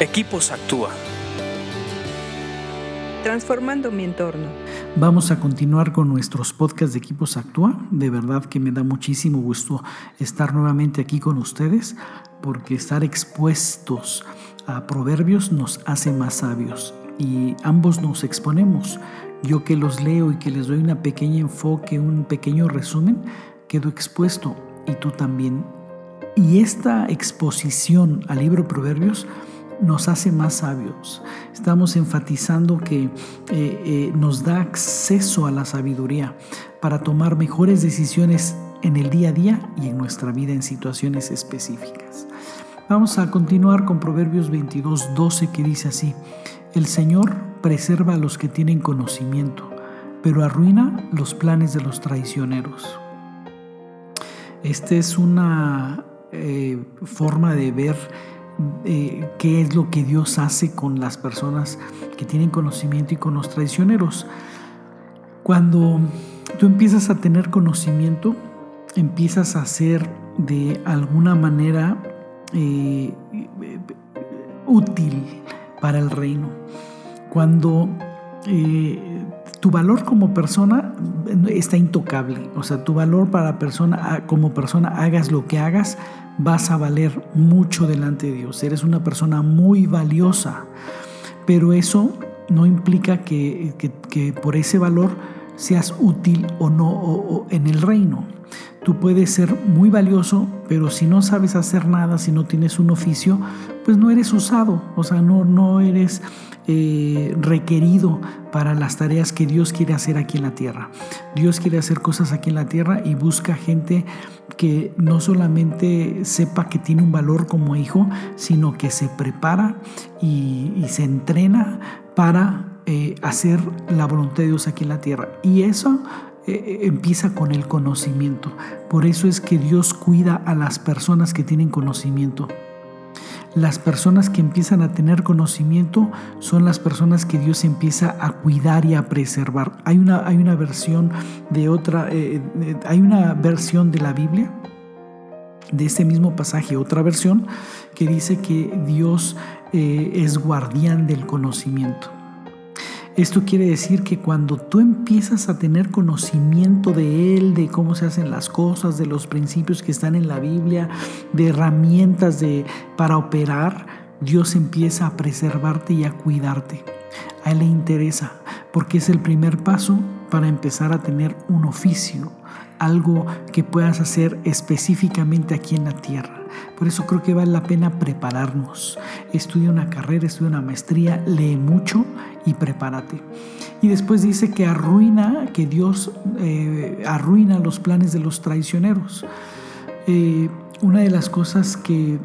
Equipos Actúa. Transformando mi entorno. Vamos a continuar con nuestros podcasts de Equipos Actúa. De verdad que me da muchísimo gusto estar nuevamente aquí con ustedes porque estar expuestos a proverbios nos hace más sabios y ambos nos exponemos. Yo que los leo y que les doy una pequeña enfoque, un pequeño resumen, quedo expuesto y tú también. Y esta exposición al libro Proverbios nos hace más sabios. Estamos enfatizando que eh, eh, nos da acceso a la sabiduría para tomar mejores decisiones en el día a día y en nuestra vida en situaciones específicas. Vamos a continuar con Proverbios 22, 12 que dice así, el Señor preserva a los que tienen conocimiento, pero arruina los planes de los traicioneros. Esta es una eh, forma de ver qué es lo que Dios hace con las personas que tienen conocimiento y con los traicioneros. Cuando tú empiezas a tener conocimiento, empiezas a ser de alguna manera eh, útil para el reino. Cuando eh, tu valor como persona está intocable, o sea, tu valor para persona, como persona, hagas lo que hagas, vas a valer mucho delante de Dios. Eres una persona muy valiosa, pero eso no implica que, por ese valor seas útil o no en el reino. Tú puedes ser muy valioso, pero si no sabes hacer nada, si no tienes un oficio, pues no eres usado, o sea, no, no eres eh, requerido para las tareas que Dios quiere hacer aquí en la tierra. Dios quiere hacer cosas aquí en la tierra y busca gente que no solamente sepa que tiene un valor como hijo, sino que se prepara y, se entrena para eh, hacer la voluntad de Dios aquí en la tierra. Y eso eh, empieza con el conocimiento. Por eso es que Dios cuida a las personas que tienen conocimiento. Las personas que empiezan a tener conocimiento son las personas que Dios empieza a cuidar y a preservar. Hay una, hay una versión de otra, eh, hay una versión de la Biblia, de este mismo pasaje, otra versión, que dice que Dios es guardián del conocimiento. Esto quiere decir que cuando tú empiezas a tener conocimiento de Él, de cómo se hacen las cosas, de los principios que están en la Biblia, de herramientas de, para operar, Dios empieza a preservarte y a cuidarte. A Él le interesa porque es el primer paso para empezar a tener un oficio, algo que puedas hacer específicamente aquí en la tierra. Por eso creo que vale la pena prepararnos. Estudia una carrera, estudia una maestría, lee mucho y prepárate. Y después dice que arruina, que Dios eh, arruina los planes de los traicioneros. Eh, una de las cosas que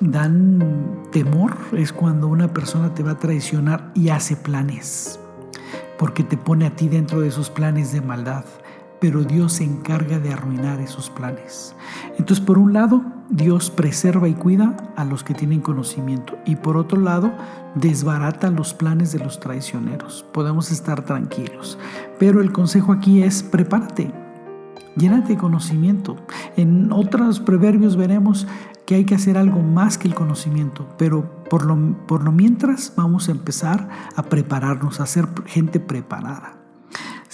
dan temor es cuando una persona te va a traicionar y hace planes, porque te pone a ti dentro de esos planes de maldad pero Dios se encarga de arruinar esos planes. Entonces, por un lado, Dios preserva y cuida a los que tienen conocimiento y por otro lado, desbarata los planes de los traicioneros. Podemos estar tranquilos, pero el consejo aquí es prepárate. Llénate de conocimiento. En otros proverbios veremos que hay que hacer algo más que el conocimiento, pero por lo, mientras vamos a empezar a prepararnos, a ser gente preparada.